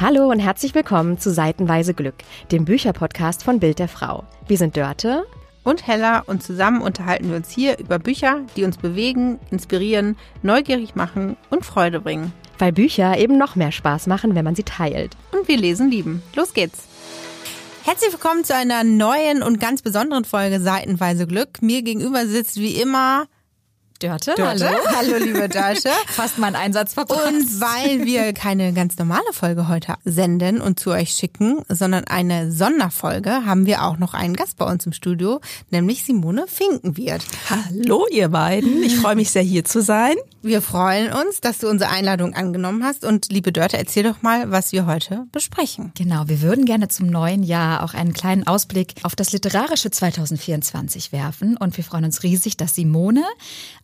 Hallo und herzlich willkommen zu Seitenweise Glück, dem Bücherpodcast von Bild der Frau. Wir sind Dörte und Hella und zusammen unterhalten wir uns hier über Bücher, die uns bewegen, inspirieren, neugierig machen und Freude bringen. Weil Bücher eben noch mehr Spaß machen, wenn man sie teilt. Und wir lesen lieben. Los geht's! Herzlich willkommen zu einer neuen und ganz besonderen Folge Seitenweise Glück. Mir gegenüber sitzt wie immer Dörte, Dörte. hallo. Hallo, liebe Dörte. Fast mein Einsatz verpasst. Und weil wir keine ganz normale Folge heute senden und zu euch schicken, sondern eine Sonderfolge, haben wir auch noch einen Gast bei uns im Studio, nämlich Simone Finkenwirt. Hallo, ihr beiden. Ich freue mich sehr, hier zu sein. Wir freuen uns, dass du unsere Einladung angenommen hast. Und liebe Dörte, erzähl doch mal, was wir heute besprechen. Genau, wir würden gerne zum neuen Jahr auch einen kleinen Ausblick auf das literarische 2024 werfen. Und wir freuen uns riesig, dass Simone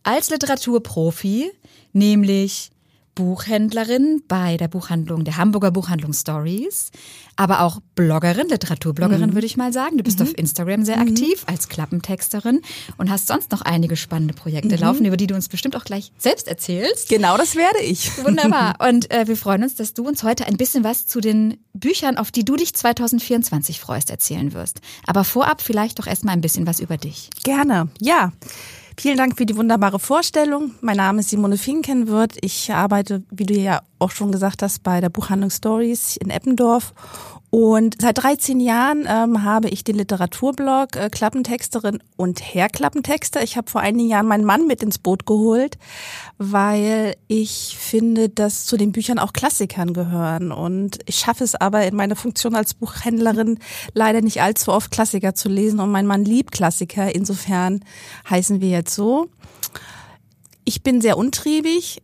als Literaturprofi, nämlich Buchhändlerin bei der Buchhandlung, der Hamburger Buchhandlung Stories, aber auch Bloggerin, Literaturbloggerin mhm. würde ich mal sagen. Du bist mhm. auf Instagram sehr aktiv als Klappentexterin und hast sonst noch einige spannende Projekte mhm. laufen, über die du uns bestimmt auch gleich selbst erzählst. Genau, das werde ich. Wunderbar. Und äh, wir freuen uns, dass du uns heute ein bisschen was zu den Büchern, auf die du dich 2024 freust, erzählen wirst. Aber vorab vielleicht doch erstmal ein bisschen was über dich. Gerne, ja. Vielen Dank für die wunderbare Vorstellung. Mein Name ist Simone Finkenwirth. Ich arbeite, wie du ja auch schon gesagt hast, bei der Buchhandlung Stories in Eppendorf und seit 13 Jahren ähm, habe ich den Literaturblog äh, Klappentexterin und Herr Klappentexter. Ich habe vor einigen Jahren meinen Mann mit ins Boot geholt, weil ich finde, dass zu den Büchern auch Klassikern gehören. Und ich schaffe es aber in meiner Funktion als Buchhändlerin leider nicht allzu oft Klassiker zu lesen. Und mein Mann liebt Klassiker. Insofern heißen wir jetzt so. Ich bin sehr untriebig,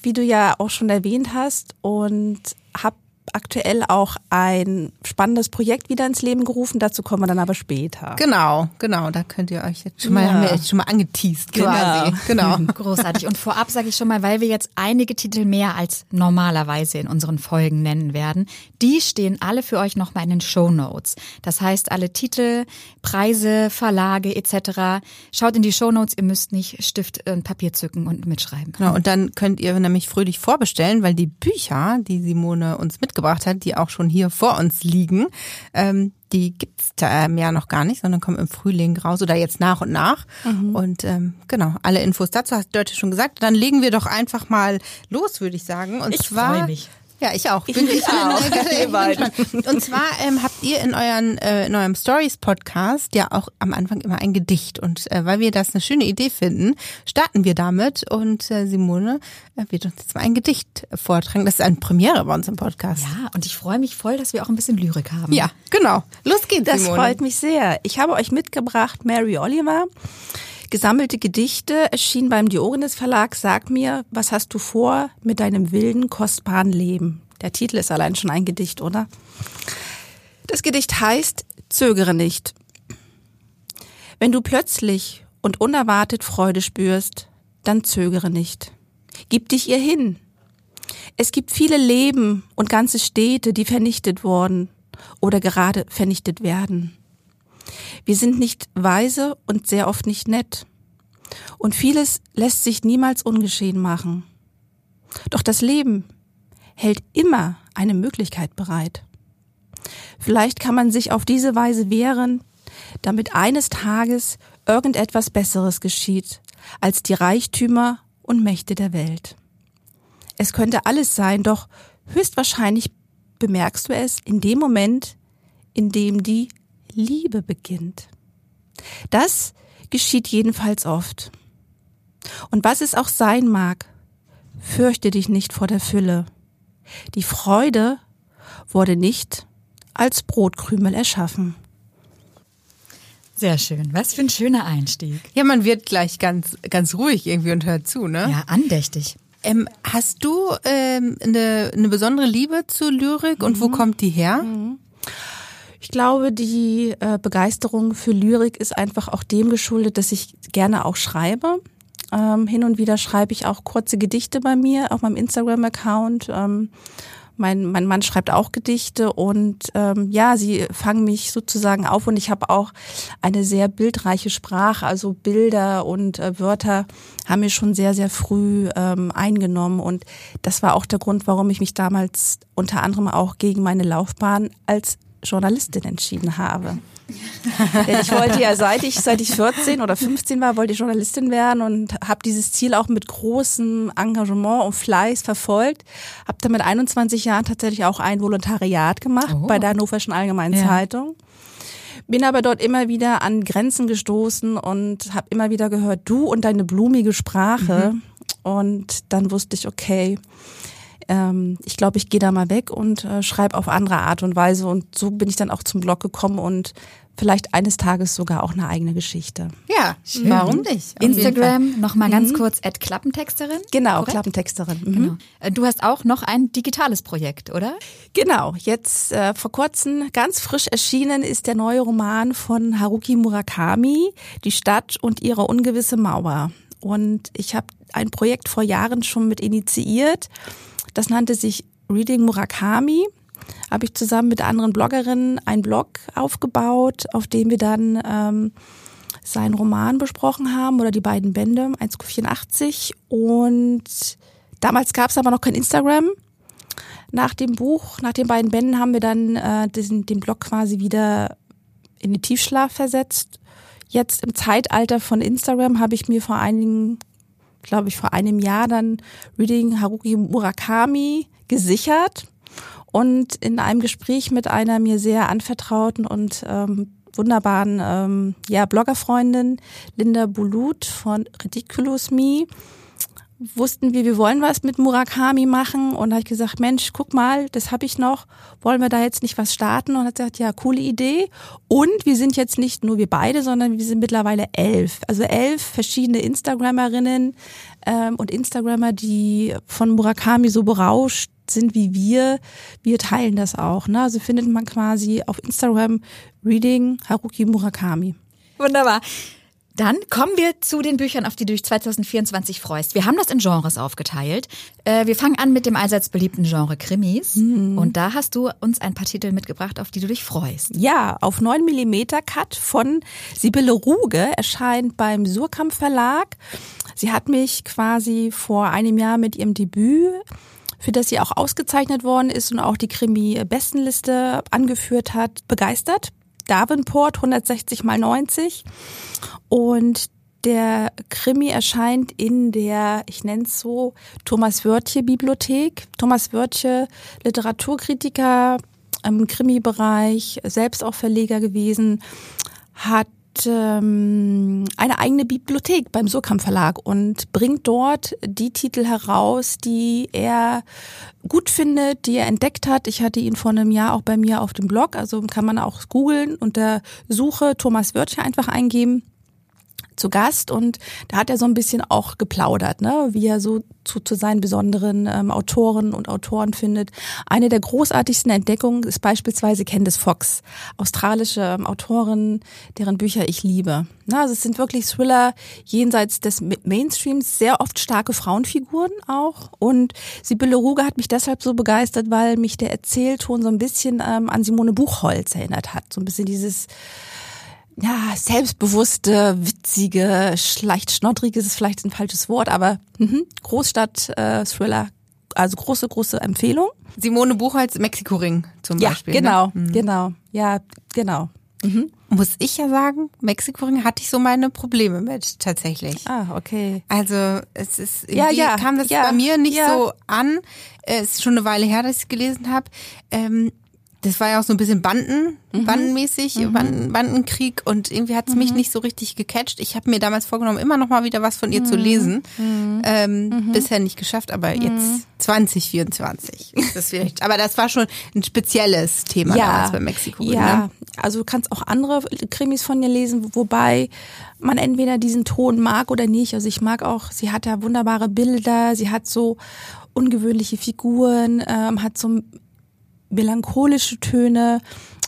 wie du ja auch schon erwähnt hast, und habe aktuell auch ein spannendes Projekt wieder ins Leben gerufen. Dazu kommen wir dann aber später. Genau, genau. Da könnt ihr euch jetzt schon mal, ja. haben wir jetzt schon mal angeteased quasi. Genau. genau. Großartig. Und vorab sage ich schon mal, weil wir jetzt einige Titel mehr als normalerweise in unseren Folgen nennen werden, die stehen alle für euch nochmal in den Show Notes. Das heißt, alle Titel, Preise, Verlage etc. Schaut in die Show Notes. Ihr müsst nicht Stift und Papier zücken und mitschreiben. Genau. Und dann könnt ihr nämlich fröhlich vorbestellen, weil die Bücher, die Simone uns mitgebracht mitgebracht hat, die auch schon hier vor uns liegen. Ähm, die gibt's da ähm, ja noch gar nicht, sondern kommen im Frühling raus oder jetzt nach und nach. Mhm. Und ähm, genau, alle Infos dazu hast Dörte schon gesagt. Dann legen wir doch einfach mal los, würde ich sagen. Und ich zwar mich. Ja, ich auch. Bin ich, ich auch. Und zwar ähm, habt ihr in, euren, äh, in eurem Stories-Podcast ja auch am Anfang immer ein Gedicht. Und äh, weil wir das eine schöne Idee finden, starten wir damit. Und äh, Simone äh, wird uns jetzt mal ein Gedicht vortragen. Das ist eine Premiere bei uns im Podcast. Ja, und ich freue mich voll, dass wir auch ein bisschen Lyrik haben. Ja, genau. Los geht's, Das Simone. freut mich sehr. Ich habe euch mitgebracht Mary Oliver. Gesammelte Gedichte erschien beim Diogenes Verlag. Sag mir, was hast du vor mit deinem wilden, kostbaren Leben? Der Titel ist allein schon ein Gedicht, oder? Das Gedicht heißt Zögere nicht. Wenn du plötzlich und unerwartet Freude spürst, dann zögere nicht. Gib dich ihr hin. Es gibt viele Leben und ganze Städte, die vernichtet wurden oder gerade vernichtet werden. Wir sind nicht weise und sehr oft nicht nett. Und vieles lässt sich niemals ungeschehen machen. Doch das Leben hält immer eine Möglichkeit bereit. Vielleicht kann man sich auf diese Weise wehren, damit eines Tages irgendetwas Besseres geschieht als die Reichtümer und Mächte der Welt. Es könnte alles sein, doch höchstwahrscheinlich bemerkst du es in dem Moment, in dem die Liebe beginnt. Das geschieht jedenfalls oft. Und was es auch sein mag, fürchte dich nicht vor der Fülle. Die Freude wurde nicht als Brotkrümel erschaffen. Sehr schön. Was für ein schöner Einstieg. Ja, man wird gleich ganz, ganz ruhig irgendwie und hört zu, ne? Ja, andächtig. Ähm, hast du ähm, eine, eine besondere Liebe zu Lyrik mhm. und wo mhm. kommt die her? Mhm. Ich glaube, die äh, Begeisterung für Lyrik ist einfach auch dem geschuldet, dass ich gerne auch schreibe. Ähm, hin und wieder schreibe ich auch kurze Gedichte bei mir auf meinem Instagram-Account. Ähm, Mein, mein Mann schreibt auch Gedichte und ähm, ja, sie fangen mich sozusagen auf und ich habe auch eine sehr bildreiche Sprache, also Bilder und äh, Wörter haben mir schon sehr, sehr früh ähm, eingenommen und das war auch der Grund, warum ich mich damals unter anderem auch gegen meine Laufbahn als Journalistin entschieden habe. Denn ich wollte ja, seit ich, seit ich 14 oder 15 war, wollte ich Journalistin werden und habe dieses Ziel auch mit großem Engagement und Fleiß verfolgt. Habe dann mit 21 Jahren tatsächlich auch ein Volontariat gemacht Oh. bei der Hannoverschen Allgemeinen Ja. Zeitung. Bin aber dort immer wieder an Grenzen gestoßen und habe immer wieder gehört, du und deine blumige Sprache. Und dann wusste ich, okay, ähm, ich glaube, ich gehe da mal weg und äh, schreibe auf andere Art und Weise. Und so bin ich dann auch zum Blog gekommen und vielleicht eines Tages sogar auch eine eigene Geschichte. Ja, warum nicht? Auf. Instagram, nochmal ganz kurz, at Klappentexterin. Genau, Korrekt? Klappentexterin. Mhm. Genau. Äh, Du hast auch noch ein digitales Projekt, oder? Genau, jetzt äh, vor kurzem ganz frisch erschienen ist der neue Roman von Haruki Murakami, Die Stadt und ihre ungewisse Mauer. Und ich habe ein Projekt vor Jahren schon mit initiiert. Das nannte sich Reading Murakami. Habe ich zusammen mit anderen Bloggerinnen einen Blog aufgebaut, auf dem wir dann ähm, seinen Roman besprochen haben oder die beiden Bände, 1,84. Und damals gab es aber noch kein Instagram. Nach dem Buch, nach den beiden Bänden haben wir dann äh, diesen, den Blog quasi wieder in den Tiefschlaf versetzt. Jetzt im Zeitalter von Instagram habe ich mir vor einigen, glaube ich, vor einem Jahr dann Reading Haruki Murakami gesichert und in einem Gespräch mit einer mir sehr anvertrauten und ähm, wunderbaren ähm, ja, Bloggerfreundin Linda Bulut von Ridiculous Me wussten wir, wir wollen was mit Murakami machen und habe ich gesagt, Mensch, guck mal, das habe ich noch, wollen wir da jetzt nicht was starten? Und hat gesagt, ja, coole Idee. Und wir sind jetzt nicht nur wir beide, sondern wir sind mittlerweile elf. Also elf verschiedene Instagrammerinnen ähm, und Instagrammer, die von Murakami so berauscht sind wie wir. Wir teilen das auch. Ne? Also findet man quasi auf Instagram Reading Haruki Murakami. Wunderbar. Dann kommen wir zu den Büchern, auf die du dich 2024 freust. Wir haben das in Genres aufgeteilt. Äh, wir fangen an mit dem allseits beliebten Genre Krimis. Und da hast du uns ein paar Titel mitgebracht, auf die du dich freust. Ja, auf 9 mm Cut von Sibylle Ruge erscheint beim Surkamp Verlag. Sie hat mich quasi vor einem Jahr mit ihrem Debüt für das sie auch ausgezeichnet worden ist und auch die Krimi-Bestenliste angeführt hat, begeistert. Davenport 160 mal 90 und der Krimi erscheint in der, ich nenne es so, Thomas Wörtje Bibliothek. Thomas Wörtje, Literaturkritiker im Krimi-Bereich, selbst auch Verleger gewesen, hat ähm, eine eigene Bibliothek beim Surkamp Verlag und bringt dort die Titel heraus, die er gut findet, die er entdeckt hat. Ich hatte ihn vor einem Jahr auch bei mir auf dem Blog, also kann man auch googeln unter Suche Thomas Wörtje einfach eingeben zu Gast und da hat er so ein bisschen auch geplaudert, ne, wie er so zu, zu seinen besonderen ähm, Autoren und Autoren findet. Eine der großartigsten Entdeckungen ist beispielsweise Candice Fox, australische ähm, Autorin, deren Bücher ich liebe. Na, also es sind wirklich Thriller jenseits des Ma- Mainstreams, sehr oft starke Frauenfiguren auch. Und Sibylle Ruge hat mich deshalb so begeistert, weil mich der Erzählton so ein bisschen ähm, an Simone Buchholz erinnert hat. So ein bisschen dieses ja, selbstbewusste, witzige, leicht schnoddrige ist vielleicht ein falsches Wort, aber mhm, Großstadt-Thriller, also große, große Empfehlung. Simone Buchholz, Mexiko-Ring zum Ja, Beispiel. genau, Ne? genau, ja, genau. Muss ich ja sagen, Mexiko-Ring hatte ich so meine Probleme mit, tatsächlich. Ah, okay. Also es ist Ja, ja, kam das ja, bei mir nicht ja. so an. Äh, Es ist schon eine Weile her, dass ich es gelesen habe. Ähm, das war ja auch so ein bisschen Banden, Mhm. bandenmäßig, Banden, Bandenkrieg und irgendwie hat es mich nicht so richtig gecatcht. Ich habe mir damals vorgenommen, immer noch mal wieder was von Mhm. ihr zu lesen. Ähm, Bisher nicht geschafft, aber jetzt 2024 ist das vielleicht. Aber das war schon ein spezielles Thema damals bei Mexiko. Ja, Ne? also du kannst auch andere Krimis von ihr lesen, wobei man entweder diesen Ton mag oder nicht. Also ich mag auch, sie hat ja wunderbare Bilder, sie hat so ungewöhnliche Figuren, ähm, hat so melancholische Töne,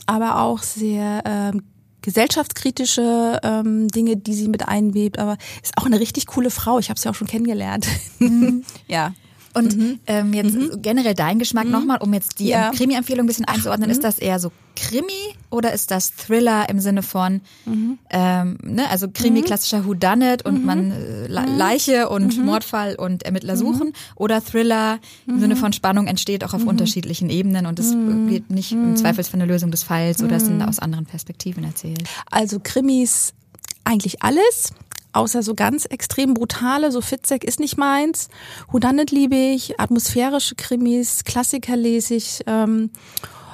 aber auch sehr ähm, gesellschaftskritische ähm, Dinge, die sie mit einwebt. Aber ist auch eine richtig coole Frau. Ich habe sie auch schon kennengelernt. ja. Und ähm, jetzt generell dein Geschmack nochmal, um jetzt die Ja. Krimi-Empfehlung ein bisschen einzuordnen, ist das eher so Krimi oder ist das Thriller im Sinne von, ähm, ne, also Krimi klassischer Whodunit und man äh, Le- Leiche und Mordfall und Ermittler suchen oder Thriller im Sinne von Spannung entsteht auch auf unterschiedlichen Ebenen und es geht nicht im Zweifelsfall eine Lösung des Falls oder es sind aus anderen Perspektiven erzählt. Also Krimis eigentlich alles, außer so ganz extrem brutale, so Fitzek ist nicht meins. Whodunit liebe ich, atmosphärische Krimis, Klassiker lese ich. Ähm,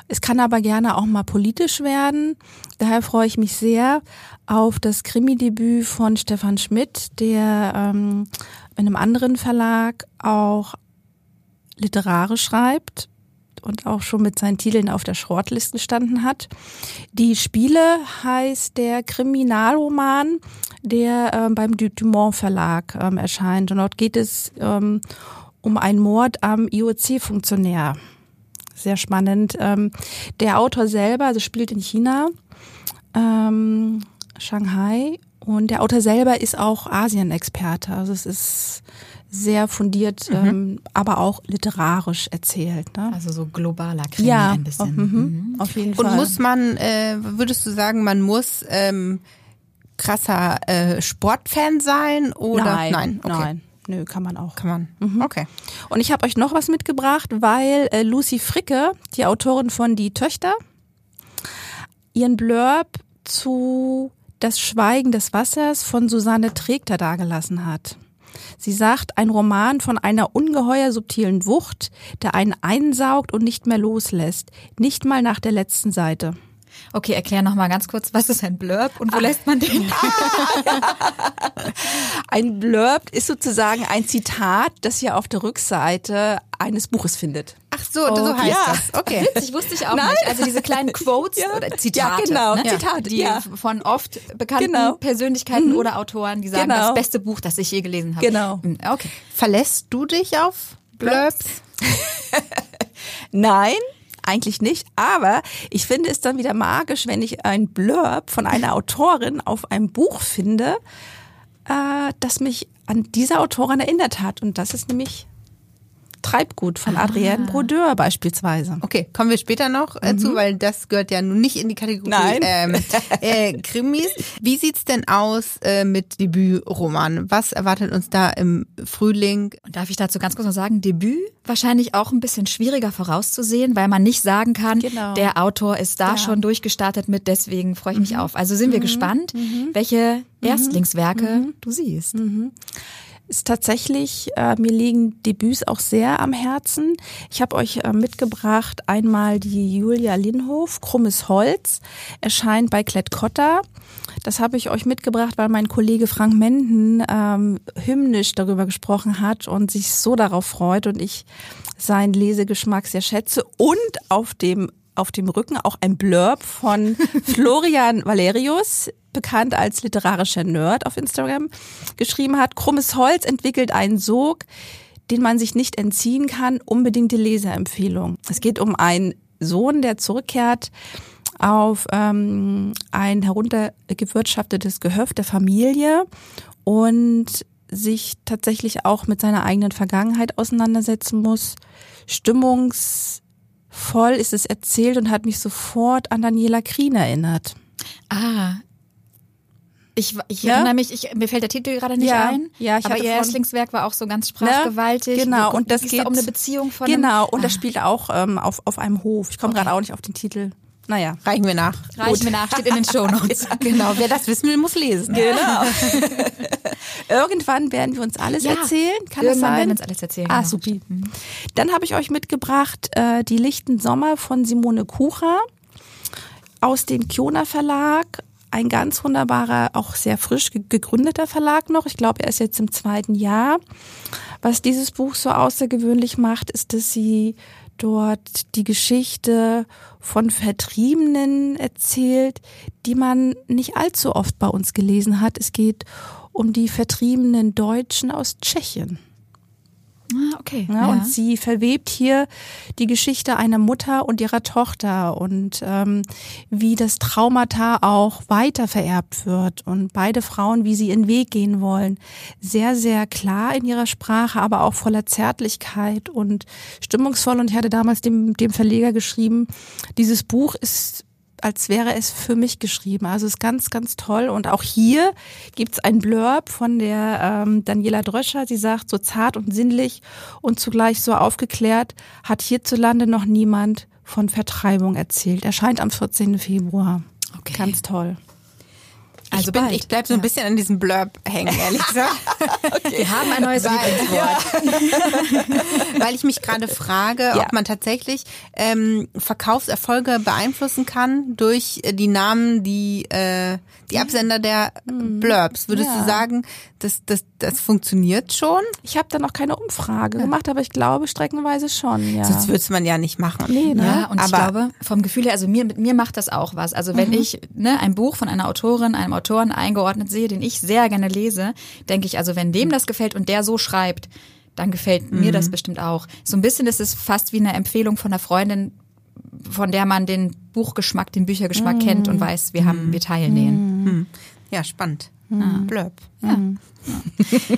es kann aber gerne auch mal politisch werden. Daher freue ich mich sehr auf das Krimi-Debüt von Stefan Schmidt, der ähm, in einem anderen Verlag auch literarisch schreibt und auch schon mit seinen Titeln auf der Shortlist gestanden hat. Die Spiele heißt der Kriminalroman, der ähm, beim Du- Dumont Verlag ähm, erscheint. Und dort geht es ähm, um einen Mord am IOC-Funktionär. Sehr spannend. Ähm, der Autor selber, also spielt in China, ähm, Shanghai. Und der Autor selber ist auch Asien-Experte. Also es ist sehr fundiert, ähm, aber auch literarisch erzählt. Ne? Also so globaler Krimi ja, ein bisschen. Auf, mhm, auf jeden Und Fall. muss man, äh, würdest du sagen, man muss ähm, krasser äh, Sportfan sein oder nein, nein? Okay. nein, nö, kann man auch. Kann man. Okay. Und ich habe euch noch was mitgebracht, weil äh, Lucy Fricke, die Autorin von Die Töchter, ihren Blurb zu Das Schweigen des Wassers von Susanne Tregter dargelassen hat. Sie sagt, ein Roman von einer ungeheuer subtilen Wucht, der einen einsaugt und nicht mehr loslässt, nicht mal nach der letzten Seite. Okay, erklär noch mal ganz kurz, was ist ein Blurb und wo lässt man den? Ein Blurb ist sozusagen ein Zitat, das ihr auf der Rückseite eines Buches findet. So, so heißt ja. das. Okay. Witzig, wusste ich auch nicht. Also diese kleinen Quotes Ja. oder Zitate, Ja, genau, ne? Zitate, die von oft bekannten Genau. Persönlichkeiten oder Autoren, die sagen, Genau. das beste Buch, das ich je gelesen habe. Genau. Hm, Okay. Verlässt du dich auf Blurbs? Nein, eigentlich nicht. Aber ich finde es dann wieder magisch, wenn ich ein Blurb von einer Autorin auf einem Buch finde, äh, das mich an diese Autorin erinnert hat. Und das ist nämlich Treibgut von Adrienne Brodeur beispielsweise. Okay, kommen wir später noch äh, zu, weil das gehört ja nun nicht in die Kategorie Nein. Ähm, äh, Krimis. Wie sieht's denn aus äh, mit Debütroman? Was erwartet uns da im Frühling? Und darf ich dazu ganz kurz noch sagen, Debüt wahrscheinlich auch ein bisschen schwieriger vorauszusehen, weil man nicht sagen kann, Genau. der Autor ist da Ja. schon durchgestartet mit, deswegen freue ich mich auf. Also sind wir gespannt, welche Erstlingswerke du siehst. Ist tatsächlich, äh, mir liegen Debüts auch sehr am Herzen. Ich habe euch äh, mitgebracht einmal die Julia Linhof, Krummes Holz, erscheint bei Klett-Cotta. Das habe ich euch mitgebracht, weil mein Kollege Frank Menden ähm, hymnisch darüber gesprochen hat und sich so darauf freut und ich seinen Lesegeschmack sehr schätze. Und auf dem auf dem Rücken auch ein Blurb von Florian Valerius, bekannt als literarischer Nerd auf Instagram, geschrieben hat, Krummes Holz entwickelt einen Sog, den man sich nicht entziehen kann, unbedingte Leserempfehlung. Es geht um einen Sohn, der zurückkehrt auf ähm, ein heruntergewirtschaftetes Gehöft der Familie und sich tatsächlich auch mit seiner eigenen Vergangenheit auseinandersetzen muss. Stimmungsvoll ist es erzählt und hat mich sofort an Daniela Krien erinnert. Ah. Ich, ich Ja? erinnere mich, ich, mir fällt der Titel gerade nicht Ja, ein. ja, ich aber ihr Erstlingswerk war auch so ganz sprachgewaltig. Genau, Wo- und das geht da um eine Beziehung von Genau, und das spielt auch ähm, auf, auf einem Hof. Ich komme Okay. gerade auch nicht auf den Titel. Naja. Reichen wir nach. Reichen wir nach, steht in den Shownotes. Genau, wer das wissen will, muss lesen. Genau. Irgendwann werden wir uns alles Ja, erzählen. Kann das Irgendwann sein? werden wir uns alles erzählen. Ah, genau. supi. Dann habe ich euch mitgebracht äh, Die lichten Sommer von Simone Kucher aus dem Kiona Verlag. Ein ganz wunderbarer, auch sehr frisch ge- gegründeter Verlag noch. Ich glaube, er ist jetzt im zweiten Jahr. Was dieses Buch so außergewöhnlich macht, ist, dass sie dort die Geschichte von Vertriebenen erzählt, die man nicht allzu oft bei uns gelesen hat. Es geht um die vertriebenen Deutschen aus Tschechien. Ah, okay. Ja, Und sie verwebt hier die Geschichte einer Mutter und ihrer Tochter und ähm, wie das Traumata auch weiter vererbt wird und beide Frauen, wie sie ihren Weg gehen wollen. Sehr, sehr klar in ihrer Sprache, aber auch voller Zärtlichkeit und stimmungsvoll. Und ich hatte damals dem, dem Verleger geschrieben, dieses Buch ist als wäre es für mich geschrieben. Also ist ganz, ganz toll. Und auch hier gibt's ein Blurb von der ähm, Daniela Dröscher. Sie sagt, so zart und sinnlich und zugleich so aufgeklärt hat hierzulande noch niemand von Vertreibung erzählt. Erscheint am 14. Februar. Okay. Ganz toll. Also ich, bin, ich bleib so ein bisschen an diesem Blurb hängen, ehrlich gesagt. Wir haben ein neues Lieblingswort. Weil ich mich gerade frage, ob man tatsächlich ähm, Verkaufserfolge beeinflussen kann durch äh, die Namen, die äh, die Absender der Blurbs. Würdest Ja. du sagen, das, das, das funktioniert schon? Ich habe da noch keine Umfrage gemacht, aber ich glaube streckenweise schon. Ja. Sonst würde man ja nicht machen. Nee, ne? Ja, und ich Aber- glaube, vom Gefühl her, also mir, mit mir macht das auch was. Also wenn ich ne, ein Buch von einer Autorin, einem Autoren eingeordnet sehe, den ich sehr gerne lese, denke ich, also wenn dem das gefällt und der so schreibt, dann gefällt mir das bestimmt auch. So ein bisschen ist es fast wie eine Empfehlung von einer Freundin, von der man den Buchgeschmack, den Büchergeschmack kennt und weiß, wir haben, wir teilen den. Ja, spannend. Mhm. Blurb.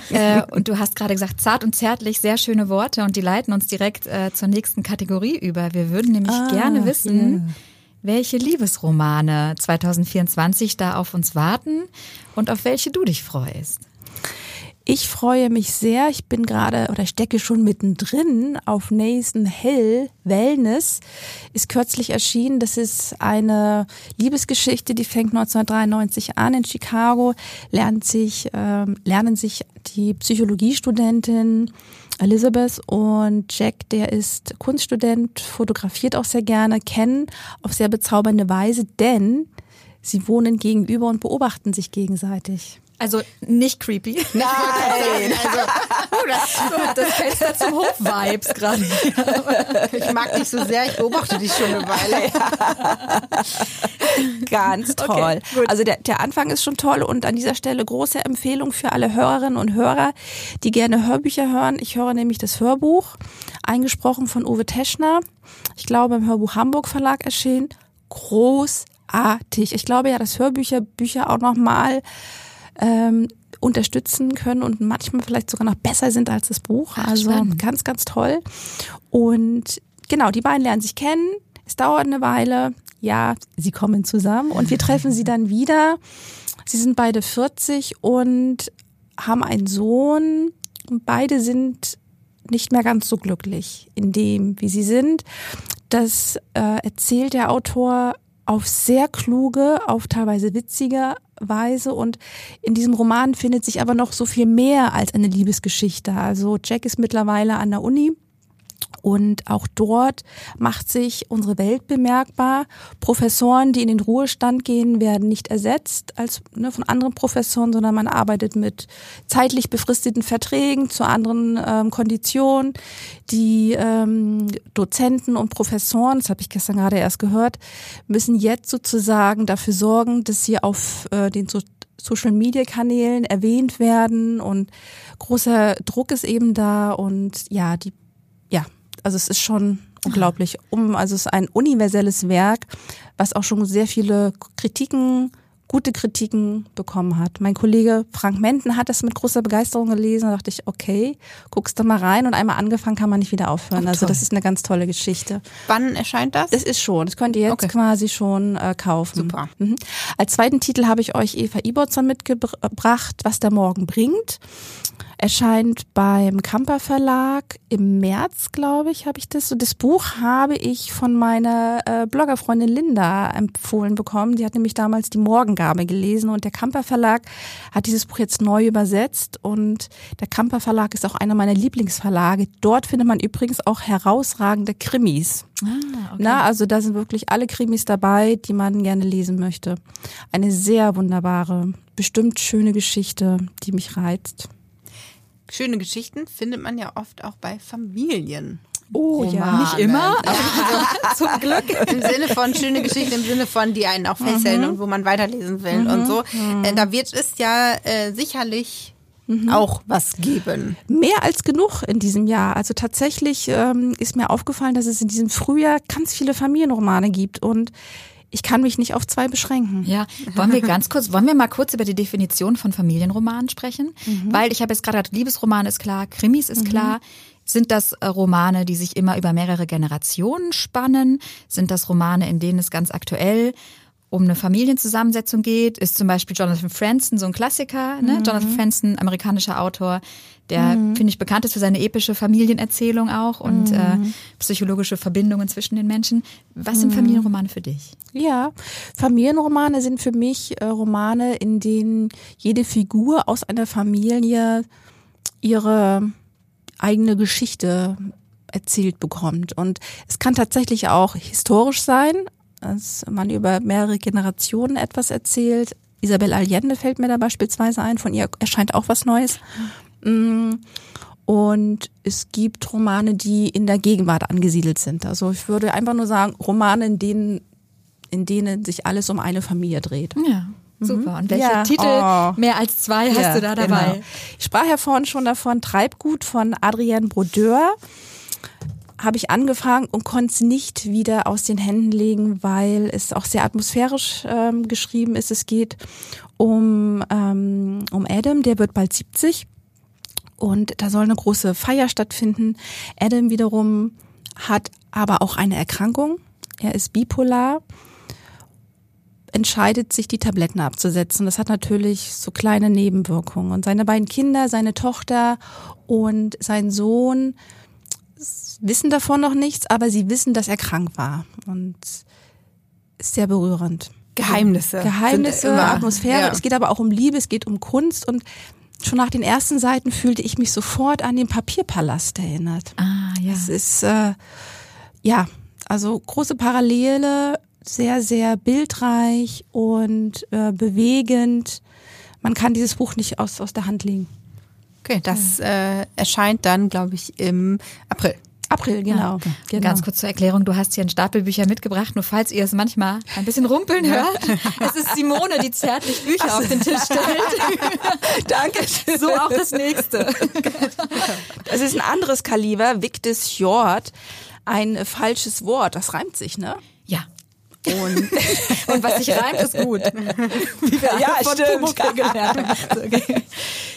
Äh, und du hast gerade gesagt, zart und zärtlich, sehr schöne Worte und die leiten uns direkt äh, zur nächsten Kategorie über. Wir würden nämlich gerne wissen, welche Liebesromane 2024 da auf uns warten und auf welche du dich freust. Ich freue mich sehr. Ich bin gerade oder stecke schon mittendrin auf Nathan Hill Wellness. Ist kürzlich erschienen. Das ist eine Liebesgeschichte, die fängt 1993 an in Chicago. Lernt sich, ähm, lernen sich die Psychologiestudentin Elizabeth und Jack, der ist Kunststudent, fotografiert auch sehr gerne, kennen auf sehr bezaubernde Weise, denn sie wohnen gegenüber und beobachten sich gegenseitig. Also nicht creepy. Nein. Also, oh, das, das Fenster zum Hof-Vibes gerade. Ich mag dich so sehr, ich beobachte dich schon eine Weile. Ganz toll. also der, der Anfang ist schon toll und an dieser Stelle große Empfehlung für alle Hörerinnen und Hörer, die gerne Hörbücher hören. Ich höre nämlich das Hörbuch, eingesprochen von Uwe Teschner. Ich glaube im Hörbuch Hamburg Verlag erschienen. Großartig. Ich glaube ja, dass Hörbücher Bücher auch nochmal ähm, unterstützen können und manchmal vielleicht sogar noch besser sind als das Buch. also spannend. ganz, ganz toll. Und genau, die beiden lernen sich kennen. Es dauert eine Weile. Ja, sie kommen zusammen und wir treffen sie dann wieder. Sie sind beide 40 und haben einen Sohn. Und beide sind nicht mehr ganz so glücklich in dem, wie sie sind. Das äh, erzählt der Autor auf sehr kluge, auf teilweise witzige Weise und in diesem Roman findet sich aber noch so viel mehr als eine Liebesgeschichte. Also Jack ist mittlerweile an der Uni und auch dort macht sich unsere Welt bemerkbar. Professoren, die in den Ruhestand gehen, werden nicht ersetzt als ne, von anderen Professoren, sondern man arbeitet mit zeitlich befristeten Verträgen zu anderen ähm, Konditionen. Die ähm, Dozenten und Professoren, das habe ich gestern gerade erst gehört, müssen jetzt sozusagen dafür sorgen, dass sie auf äh, den so Social Media Kanälen erwähnt werden und großer Druck ist eben da und ja, die also es ist schon unglaublich. Um, also es ist ein universelles Werk, was auch schon sehr viele Kritiken, gute Kritiken bekommen hat. Mein Kollege Frank Menden hat das mit großer Begeisterung gelesen. Da dachte ich, okay, guckst du mal rein und einmal angefangen kann man nicht wieder aufhören. also das ist eine ganz tolle Geschichte. Wann erscheint das? Das ist schon. Das könnt ihr jetzt Okay. quasi schon äh, kaufen. Super. Mhm. Als zweiten Titel habe ich euch Eva Ibotzer mitgebracht, was der Morgen bringt. Erscheint beim Kamper Verlag im März, glaube ich, habe ich das. Und das Buch habe ich von meiner äh, Bloggerfreundin Linda empfohlen bekommen. Die hat nämlich damals die Morgengabe gelesen und der Kamper Verlag hat dieses Buch jetzt neu übersetzt und der Kamper Verlag ist auch einer meiner Lieblingsverlage. Dort findet man übrigens auch herausragende Krimis. Ah, Na, also da sind wirklich alle Krimis dabei, die man gerne lesen möchte. Eine sehr wunderbare, bestimmt schöne Geschichte, die mich reizt. Schöne Geschichten findet man ja oft auch bei Familien. Oh Romanen. Nicht immer, aber zum Glück. Im Sinne von schöne Geschichten, im Sinne von, die einen auch fesseln und wo man weiterlesen will und so. Äh, da wird es ja äh, sicherlich auch was geben. Mehr als genug in diesem Jahr. Also tatsächlich ähm, ist mir aufgefallen, dass es in diesem Frühjahr ganz viele Familienromane gibt und ich kann mich nicht auf zwei beschränken. Ja, wollen wir ganz kurz, wollen wir mal kurz über die Definition von Familienromanen sprechen? Weil ich habe jetzt gerade gesagt, Liebesroman ist klar, Krimis ist klar. Sind das äh, Romane, die sich immer über mehrere Generationen spannen? Sind das Romane, in denen es ganz aktuell um eine Familienzusammensetzung geht? Ist zum Beispiel Jonathan Franzen so ein Klassiker? Ne? Jonathan Franzen, amerikanischer Autor, der, finde ich, bekannt ist für seine epische Familienerzählung auch und äh, psychologische Verbindungen zwischen den Menschen. Was sind Familienromane für dich? Ja, Familienromane sind für mich äh, Romane, in denen jede Figur aus einer Familie ihre eigene Geschichte erzählt bekommt. Und es kann tatsächlich auch historisch sein, dass man über mehrere Generationen etwas erzählt. Isabel Allende fällt mir da beispielsweise ein, von ihr erscheint auch was Neues. Mm, Und es gibt Romane, die in der Gegenwart angesiedelt sind. Also ich würde einfach nur sagen, Romane, in denen, in denen sich alles um eine Familie dreht. Ja, super. Und welche Ja. Titel, Oh. mehr als zwei, hast Ja, du da dabei? Genau. Ich sprach ja vorhin schon davon, Treibgut von Adrienne Brodeur habe ich angefangen und konnte es nicht wieder aus den Händen legen, weil es auch sehr atmosphärisch ähm, geschrieben ist. Es geht um, ähm, um Adam, der wird bald 70 und da soll eine große Feier stattfinden. Adam wiederum hat aber auch eine Erkrankung. Er ist bipolar entscheidet sich, die Tabletten abzusetzen. Das hat natürlich so kleine Nebenwirkungen. Und seine beiden Kinder, seine Tochter und sein Sohn wissen davon noch nichts, aber sie wissen, dass er krank war. Und ist sehr berührend. Geheimnisse. Geheimnisse, immer- Atmosphäre. Ja. Es geht aber auch um Liebe, es geht um Kunst und schon nach den ersten Seiten fühlte ich mich sofort an den Papierpalast erinnert. Ah, ja. Es ist äh, ja, also große Parallele, sehr, sehr bildreich und äh, bewegend. Man kann dieses Buch nicht aus, aus der Hand legen. Okay, das äh, erscheint dann, glaube ich, im April. April, genau. genau. Ganz kurz zur Erklärung, du hast hier ein Stapel Bücher mitgebracht, nur falls ihr es manchmal ein bisschen rumpeln hört. Es ist Simone, die zärtlich Bücher auf den Tisch stellt. Danke. So auch das nächste. Es ist ein anderes Kaliber, Victus Hjort. Ein falsches Wort, das reimt sich, ne? Ja. Und Und was sich reimt, ist gut. Wie wir Ja, von stimmt. Gelernt okay.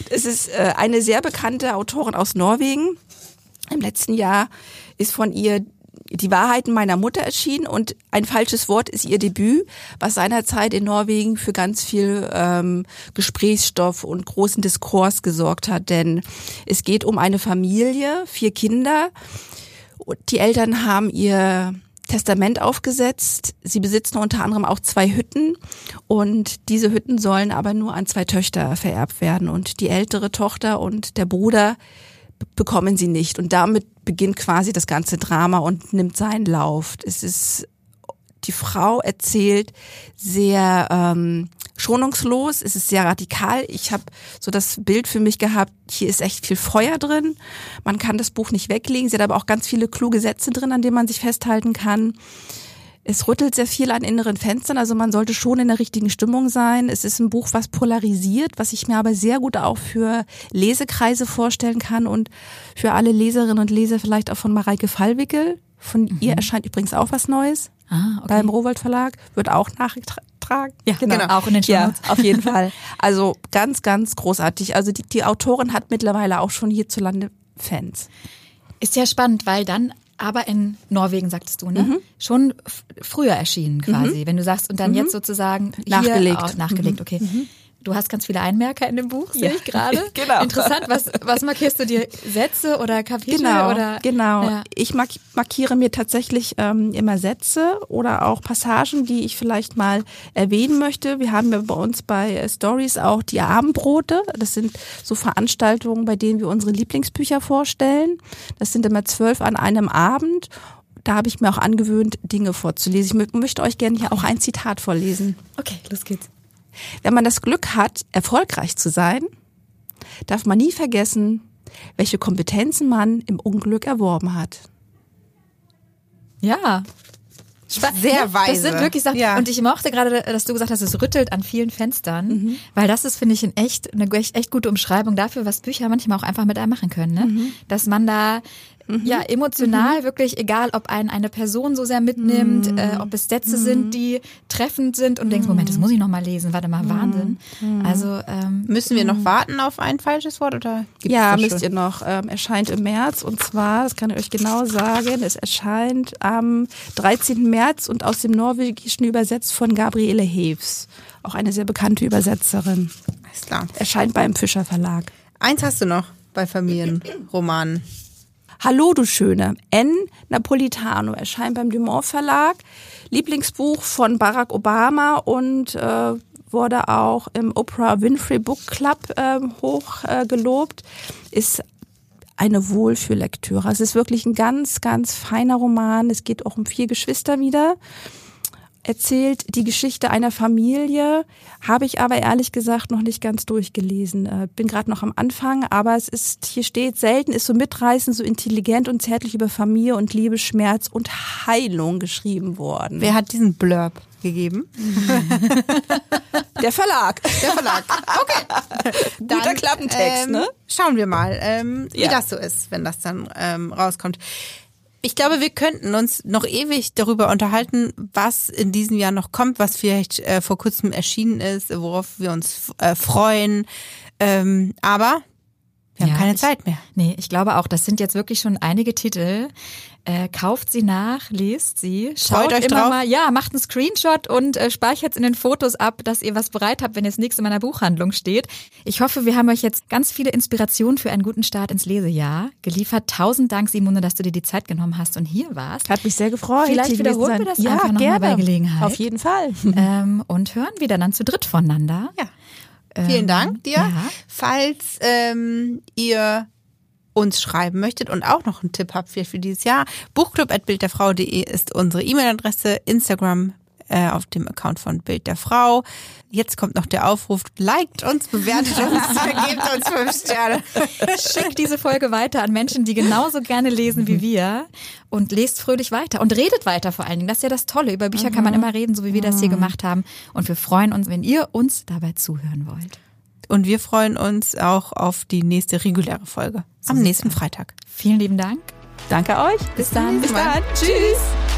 es ist äh, eine sehr bekannte Autorin aus Norwegen. Im letzten Jahr ist von ihr die Wahrheiten meiner Mutter erschienen und ein falsches Wort ist ihr Debüt, was seinerzeit in Norwegen für ganz viel ähm, Gesprächsstoff und großen Diskurs gesorgt hat. Denn es geht um eine Familie, vier Kinder. Die Eltern haben ihr Testament aufgesetzt. Sie besitzen unter anderem auch zwei Hütten und diese Hütten sollen aber nur an zwei Töchter vererbt werden und die ältere Tochter und der Bruder bekommen sie nicht und damit beginnt quasi das ganze Drama und nimmt seinen Lauf. Es ist die Frau erzählt sehr ähm, schonungslos, es ist sehr radikal. Ich habe so das Bild für mich gehabt, hier ist echt viel Feuer drin. Man kann das Buch nicht weglegen. Sie hat aber auch ganz viele kluge Sätze drin, an denen man sich festhalten kann. Es rüttelt sehr viel an inneren Fenstern, also man sollte schon in der richtigen Stimmung sein. Es ist ein Buch, was polarisiert, was ich mir aber sehr gut auch für Lesekreise vorstellen kann und für alle Leserinnen und Leser vielleicht auch von Mareike Fallwickel. Von ihr erscheint übrigens auch was Neues Ah, okay. beim Rowold Verlag, wird auch nachgetragen. Ja, genau. Auch in den Ja, Shownotes. auf jeden Fall. Also ganz, ganz großartig. Also die, die Autorin hat mittlerweile auch schon hierzulande Fans. Ist ja spannend, weil dann aber in Norwegen, sagtest du, ne? Mhm. Schon früher erschienen quasi. Wenn du sagst, und dann jetzt sozusagen Nachgelegt. Mhm. Auch, nachgelegt, okay. Du hast ganz viele Einmerker in dem Buch, sehe Ja. ich gerade. Genau. Interessant. Was, was markierst du dir? Sätze oder Kapitel? Genau, oder, genau. Ja. Ich mark markiere mir tatsächlich ähm, immer Sätze oder auch Passagen, die ich vielleicht mal erwähnen möchte. Wir haben ja bei uns bei äh, Stories auch die Abendbrote. Das sind so Veranstaltungen, bei denen wir unsere Lieblingsbücher vorstellen. Das sind immer zwölf an einem Abend. Da habe ich mir auch angewöhnt, Dinge vorzulesen. Ich mö- möchte euch gerne hier auch ein Zitat vorlesen. Okay, los geht's. Wenn man das Glück hat, erfolgreich zu sein, darf man nie vergessen, welche Kompetenzen man im Unglück erworben hat. Ja. Sehr weise. Das sind wirklich Sachen. Ja. Und ich mochte gerade, dass du gesagt hast, es rüttelt an vielen Fenstern, Mhm. weil das ist, finde ich, ein echt, eine echt, echt gute Umschreibung dafür, was Bücher manchmal auch einfach mit einem machen können. Ne? Mhm. Dass man da ja emotional wirklich, egal ob einen eine Person so sehr mitnimmt, Mhm. äh, ob es Sätze sind, die treffend sind und denkst, Moment, das muss ich noch mal lesen, warte mal, Wahnsinn. Mhm. Also ähm, Müssen wir noch warten auf ein falsches Wort oder gibt's Ja, müsst schon? ihr noch. Ähm, erscheint im März und zwar, das kann ich euch genau sagen, es erscheint am 13. März und aus dem Norwegischen übersetzt von Gabriele Heves, auch eine sehr bekannte Übersetzerin. Alles klar. Erscheint beim Fischer Verlag. Eins hast du noch bei Familienromanen. Hallo, du Schöne. N. Napolitano erscheint beim Dumont Verlag. Lieblingsbuch von Barack Obama und äh, wurde auch im Oprah Winfrey Book Club äh, hoch äh, gelobt. Ist eine Wohlfühllektüre. Es ist wirklich ein ganz, ganz feiner Roman. Es geht auch um vier Geschwister wieder. Erzählt die Geschichte einer Familie, habe ich aber ehrlich gesagt noch nicht ganz durchgelesen. Äh, Bin gerade noch am Anfang, aber es ist, hier steht, selten ist so mitreißend, so intelligent und zärtlich über Familie und Liebe, Schmerz und Heilung geschrieben worden. Wer hat diesen Blurb gegeben? Der Verlag. Der Verlag. Okay. Guter Klappentext, ähm, ne? Schauen wir mal, ähm, wie Ja. das so ist, wenn das dann ähm, rauskommt. Ich glaube, wir könnten uns noch ewig darüber unterhalten, was in diesem Jahr noch kommt, was vielleicht äh, vor kurzem erschienen ist, worauf wir uns äh, freuen. Ähm, aber wir haben Ja, keine ich- Zeit mehr. Nee, ich glaube auch, das sind jetzt wirklich schon einige Titel. Äh, kauft sie nach, lest sie, schaut Freut euch immer drauf. mal, ja, macht einen Screenshot und äh, speichert in den Fotos ab, dass ihr was bereit habt, wenn nächste Mal in der Buchhandlung steht. Ich hoffe, wir haben euch jetzt ganz viele Inspirationen für einen guten Start ins Lesejahr geliefert. Tausend Dank, Simone, dass du dir die Zeit genommen hast und hier warst. Hat mich sehr gefreut. Vielleicht wiederholen wir das ja, einfach noch mal gerne. bei Gelegenheit. Auf jeden Fall. Ähm, und hören wieder dann zu dritt voneinander. Ja. Vielen Dank dir. ja. Falls ähm, ihr uns schreiben möchtet und auch noch einen Tipp habt vielleicht für dieses Jahr, buchclub.bildderfrau.de ist unsere E-Mail-Adresse, Instagram äh, auf dem Account von Bild der Frau. Jetzt kommt noch der Aufruf, liked uns, bewertet uns, gebt uns fünf Sterne. Schickt diese Folge weiter an Menschen, die genauso gerne lesen wie wir und lest fröhlich weiter und redet weiter vor allen Dingen. Das ist ja das Tolle. Über Bücher kann man immer reden, so wie wir das hier gemacht haben. Und wir freuen uns, wenn ihr uns dabei zuhören wollt. Und wir freuen uns auch auf die nächste reguläre Folge am nächsten Freitag. Vielen lieben Dank. Danke euch. Bis dann. Bis dann. Tschüss.